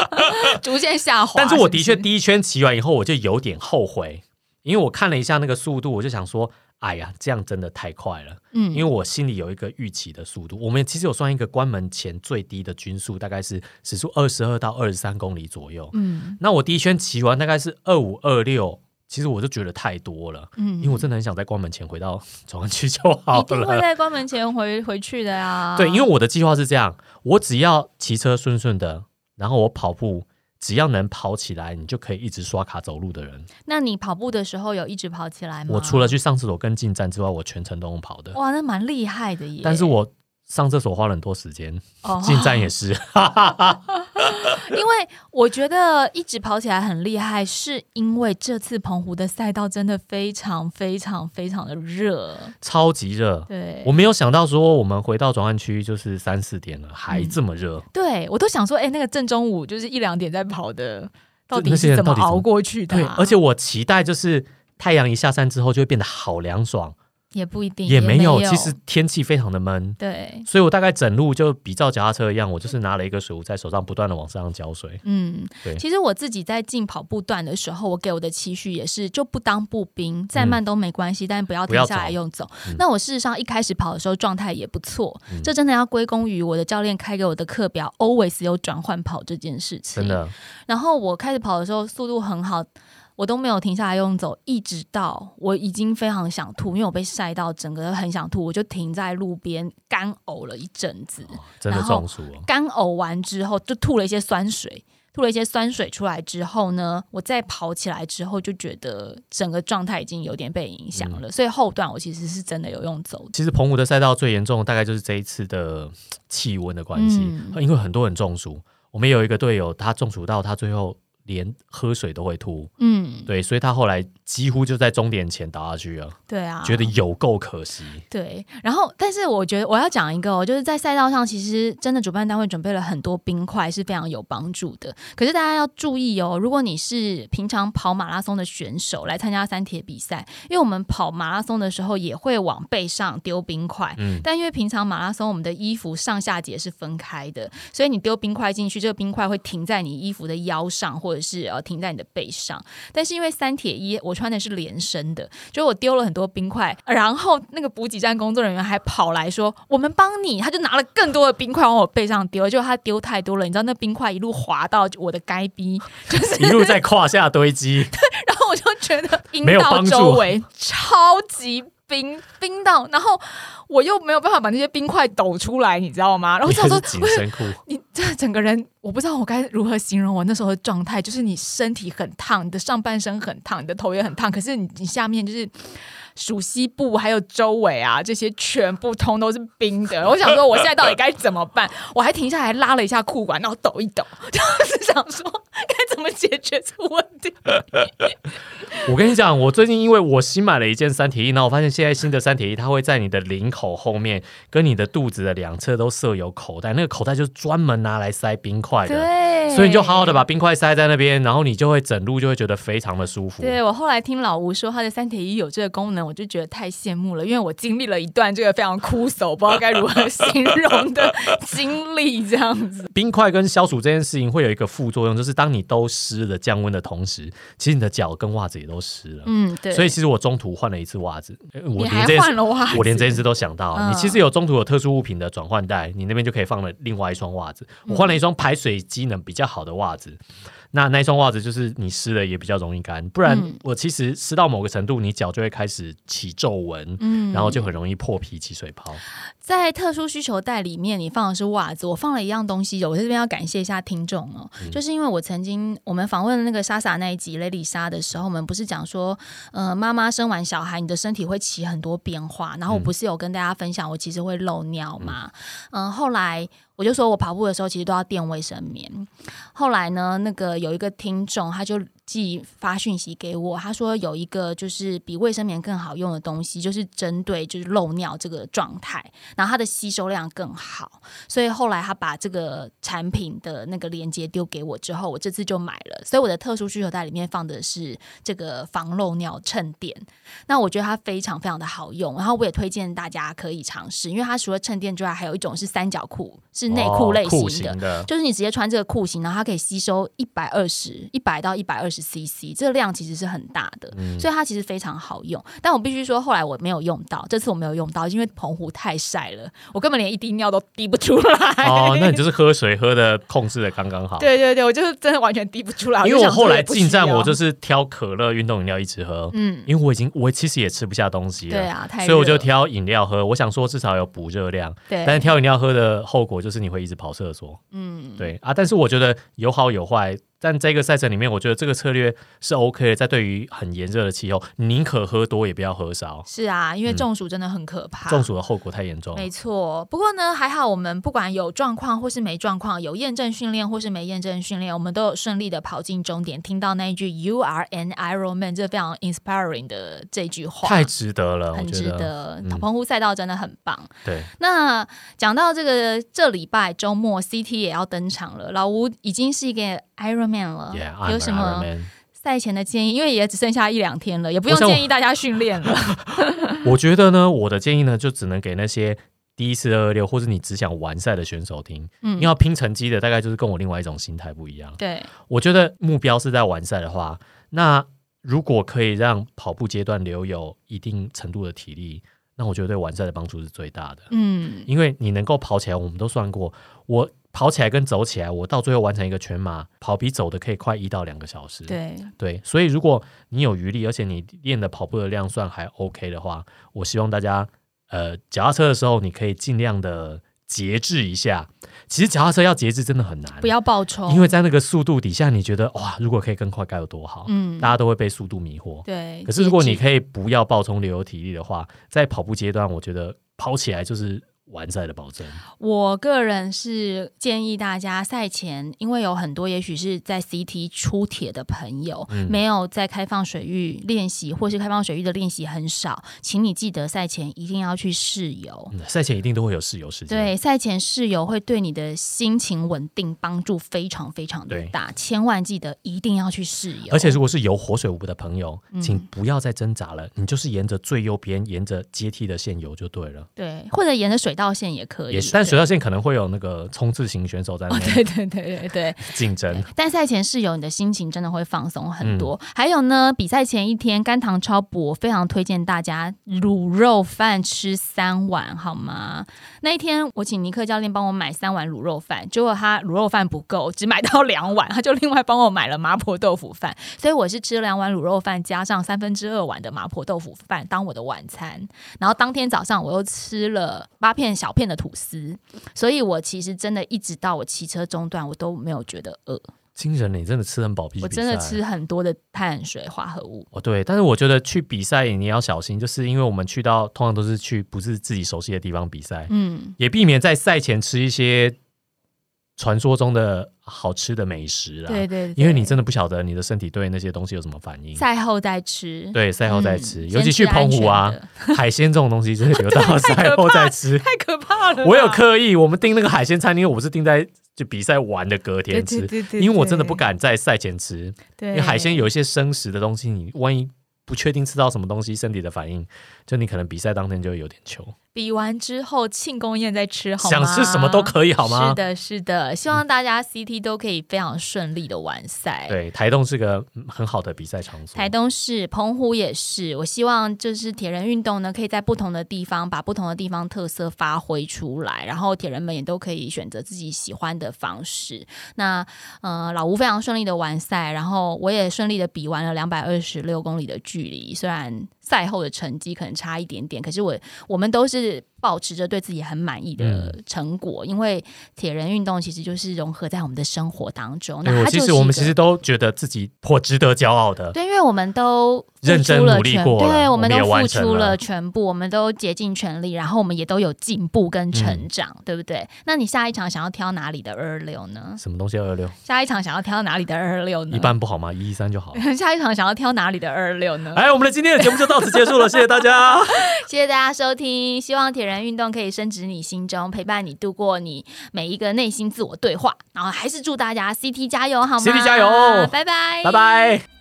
逐渐下滑，但是我的确第一圈骑完以后，我就有点后悔，因为我看了一下那个速度，我就想说，哎呀，这样真的太快了。嗯因为我心里有一个预期的速度。我们其实有算一个关门前最低的均速，大概是时速二十二到二十三公里左右。嗯那我第一圈骑完大概是二五二六，其实我就觉得太多了，嗯因为我真的很想在关门前回到 转弯区就好一定会。在关门前回回去的呀。对，因为我的计划是这样，我只要骑车顺顺的，然后我跑步。只要能跑起来，你就可以一直刷卡走路的人。那你跑步的时候有一直跑起来吗？我除了去上厕所跟进站之外，我全程都用跑的。哇，那蛮厉害的耶。但是我上厕所花了很多时间，哦进站也是。因为我觉得一直跑起来很厉害，是因为这次澎湖的赛道真的非常非常非常的热。超级热。对我，没有想到说我们回到转换区就是三四点了，还这么热。对我都想说，哎、那个正中午就是一两点在跑的，到底是怎么熬过去的、对，啊？而且我期待就是太阳一下山之后就会变得好凉爽，也不一定，也没有。有。其实天气非常的闷，对，所以我大概整路就比照脚踏车一样，我就是拿了一个水壶在手上不断的往身上浇水。嗯对，其实我自己在进跑步段的时候，我给我的期许也是，就不当步兵，再慢都没关系，但不要停下来用走。嗯那我事实上一开始跑的时候状态也不错，嗯这真的要归功于我的教练开给我的课表，always 有转换跑这件事情。真。的，然后我开始跑的时候速度很好。我都没有停下来用走，一直到我已经非常想吐，因为我被晒到，整个很想吐，我就停在路边干呕了一阵子。真的中暑了。干呕完之后，就吐了一些酸水，吐了一些酸水出来之后呢，我再跑起来之后，就觉得整个状态已经有点被影响了，所以后段我其实是真的有用走。其实澎湖的赛道最严重的大概就是这一次的气温的关系，嗯因为很多人中暑。我们有一个队友，他中暑到他最后连喝水都会吐，嗯，对，所以他后来几乎就在终点前倒下去了，对啊，觉得有够可惜。对，然后但是我觉得我要讲一个哦，就是在赛道上，其实真的主办单位准备了很多冰块，是非常有帮助的。可是大家要注意哦，如果你是平常跑马拉松的选手来参加三铁比赛，因为我们跑马拉松的时候也会往背上丢冰块，嗯，但因为平常马拉松我们的衣服上下节是分开的，所以你丢冰块进去，这个冰块会停在你衣服的腰上，或者是呃停在你的背上。但是因为三铁一我穿的是连身的，就我丢了很多冰块，然后那个补给站工作人员还跑来说我们帮你，他就拿了更多的冰块往我背上丢，结果他丢太多了，你知道那冰块一路滑到我的该逼，就是 一路在胯下堆积，然后我就觉得阴道周围超级冰冰到，然后我又没有办法把那些冰块抖出来，你知道吗？然后我想说，紧身裤，你这整个人，我不知道我该如何形容我那时候的状态，就是你身体很烫，你的上半身很烫，你的头也很烫，可是你你下面就是。属西部还有周围啊，这些全部通都是冰的。我想说，我现在到底该怎么办？我还停下来拉了一下裤管，然后抖一抖，就是想说该怎么解决这个问题。我跟你讲，我最近因为我新买了一件三体衣，然后我发现现在新的三体衣，它会在你的领口后面跟你的肚子的两侧都设有口袋，那个口袋就是专门拿来塞冰块的。对，所以你就好好的把冰块塞在那边，然后你就会整路就会觉得非常的舒服。对我后来听老吴说，他的三体衣有这个功能。我就觉得太羡慕了，因为我经历了一段这个非常枯手，不知道该如何形容的经历。这样子，冰块跟消暑这件事情会有一个副作用，就是当你都湿了降温的同时，其实你的脚跟袜子也都湿了。嗯，对。所以其实我中途换了一次袜子，我还换了袜子，我连这件事都想到。你其实有中途有特殊物品的转换袋，你那边就可以放了另外一双袜子。我换了一双排水机能比较好的袜子。那那双袜子就是你湿了也比较容易干，不然我其实湿到某个程度，你脚就会开始起皱纹，嗯，然后就很容易破皮起水泡。在特殊需求袋里面，你放的是袜子，我放了一样东西。我在这边要感谢一下听众哦，就是因为我曾经我们访问那个莎莎那一集雷丽莎的时候，我们不是讲说，呃，妈妈生完小孩，你的身体会起很多变化，然后我不是有跟大家分享，我其实会漏尿嘛，嗯，后来。我就说，我跑步的时候其实都要垫卫生棉。后来呢，那个有一个听众，他就。寄发讯息给我，他说有一个就是比卫生棉更好用的东西，就是针对就是漏尿这个状态，然后它的吸收量更好，所以后来他把这个产品的那个链接丢给我之后，我这次就买了。所以我的特殊需求袋里面放的是这个防漏尿衬垫，那我觉得它非常非常的好用，然后我也推荐大家可以尝试，因为它除了衬垫之外，还有一种是三角裤，是内裤类型的，就是你直接穿这个裤型，然后它可以吸收一百二十一百到一百二十。CC 这个量其实是很大的，所以它其实非常好用。但我必须说，后来我没有用到，这次我没有用到，因为澎湖太晒了，我根本连一滴尿都滴不出来。哦，那你就是喝水喝的控制的刚刚好。对对对，我就是真的完全滴不出来。因为我后来进站，我就是挑可乐、运动饮料一直喝。嗯，因为我已经我其实也吃不下东西了，对啊，太所以我就挑饮料喝。我想说至少有补热量。对，但是挑饮料喝的后果就是你会一直跑厕所。嗯，对啊，但是我觉得有好有坏。但这个赛程里面，我觉得这个策略是 OK 的。在对于很炎热的气候，宁可喝多也不要喝少。是啊，因为中暑真的很可怕，中暑的后果太严重。没错，不过呢，还好我们不管有状况或是没状况，有验证训练或是没验证训练，我们都有顺利的跑进终点。听到那一句 “You are an Iron Man”，这非常 inspiring 的这句话，太值得了，很值得。澎湖赛道真的很棒。对，那讲到这个，这礼拜周末 CT 也要登场了，老吴已经是一个。Ironman 了，有什么赛前的建议？因为也只剩下一两天了，也不用建议大家训练了。我觉得呢，我的建议呢，就只能给那些第一次二二六或者你只想完赛的选手听。嗯，要拼成绩的，大概就是跟我另外一种心态不一样。对，我觉得目标是在完赛的话，那如果可以让跑步阶段留有一定程度的体力，那我觉得对完赛的帮助是最大的。嗯，因为你能够跑起来，我们都算过我。跑起来跟走起来，我到最后完成一个全马，跑比走的可以快一到两个小时。对对，所以如果你有余力，而且你练的跑步的量算还 OK 的话，我希望大家，呃，脚踏车的时候你可以尽量的节制一下。其实脚踏车要节制真的很难，不要爆冲，因为在那个速度底下，你觉得哇，如果可以更快该有多好。嗯，大家都会被速度迷惑。对，可是如果你可以不要爆冲，留有体力的话，在跑步阶段，我觉得跑起来就是。完赛的保证。我个人是建议大家赛前，因为有很多也许是在 CT 出铁的朋友，没有在开放水域练习，或是开放水域的练习很少，请你记得赛前一定要去试游。赛前一定都会有试游时间。对，赛前试游会对你的心情稳定帮助非常非常的大，千万记得一定要去试游。而且如果是游活水舞的朋友，请不要再挣扎了，你就是沿着最右边沿着阶梯的线游就对了。对，或者沿着水。道线也可以，也是，但水道线可能会有那个冲刺型选手在那哦，对对对对对。竞争。但赛前室友，你的心情真的会放松很多。嗯还有呢，比赛前一天肝糖超补，我非常推荐大家卤肉饭吃三碗，好吗？那一天我请尼克教练帮我买三碗卤肉饭，结果他卤肉饭不够，只买到两碗，他就另外帮我买了麻婆豆腐饭，所以我是吃了两碗卤肉饭加上三分之二碗的麻婆豆腐饭当我的晚餐。然后当天早上我又吃了八片小片的吐司，所以我其实真的一直到我骑车中段，我都没有觉得饿。惊人，你真的吃很饱，我真的吃很多的碳水化合物。哦，对，但是我觉得去比赛你要小心，就是因为我们去到通常都是去不是自己熟悉的地方比赛，嗯，也避免在赛前吃一些传说中的好吃的美食啦。对对对因为你真的不晓得你的身体对那些东西有什么反应。赛后再吃。对，赛后再嗯吃，先尤其去澎湖啊，海鲜这种东西真的留到赛后再吃。太可怕了。我有刻意，我们订那个海鲜餐厅，我是订在就比赛完的隔天吃，对对对对因为我真的不敢在赛前吃，因为海鲜有一些生食的东西，你万一不确定吃到什么东西，身体的反应，就你可能比赛当天就会有点糗。比完之后庆功宴再吃好吗？想吃什么都可以，好吗？是的，是的，希望大家 CT 都可以非常顺利的完赛。。对，台东是个嗯很好的比赛场所。台东是，澎湖也是。我希望就是铁人运动呢，可以在不同的地方把不同的地方特色发挥出来，然后铁人们也都可以选择自己喜欢的方式。那呃，老吴非常顺利的完赛，然后我也顺利的比完了两百二十六公里的距离，虽然赛后的成绩可能差一点点，可是我我们都是保持着对自己很满意的嗯成果，因为铁人运动其实就是融合在我们的生活当中。对我其那它就是一个实我们其实都觉得自己颇值得骄傲的。对，因为我们都认真努力过对，我我们都付出了全部，我们都竭尽全力，然后我们也都有进步跟嗯成长，对不对？那你下一场想要挑哪里的二六呢？什么东西二六？下一场想要挑哪里的二六呢？一般不好吗？一一三就好。下一场想要挑哪里的二六呢？哎，我们的今天的节目就到此结束了，谢谢大家。谢谢大家收听，希望铁人运动可以升值你心中，陪伴你度过你每一个内心自我对话。然后还是祝大家 CT 加油好吗 CT 加油拜拜，拜拜。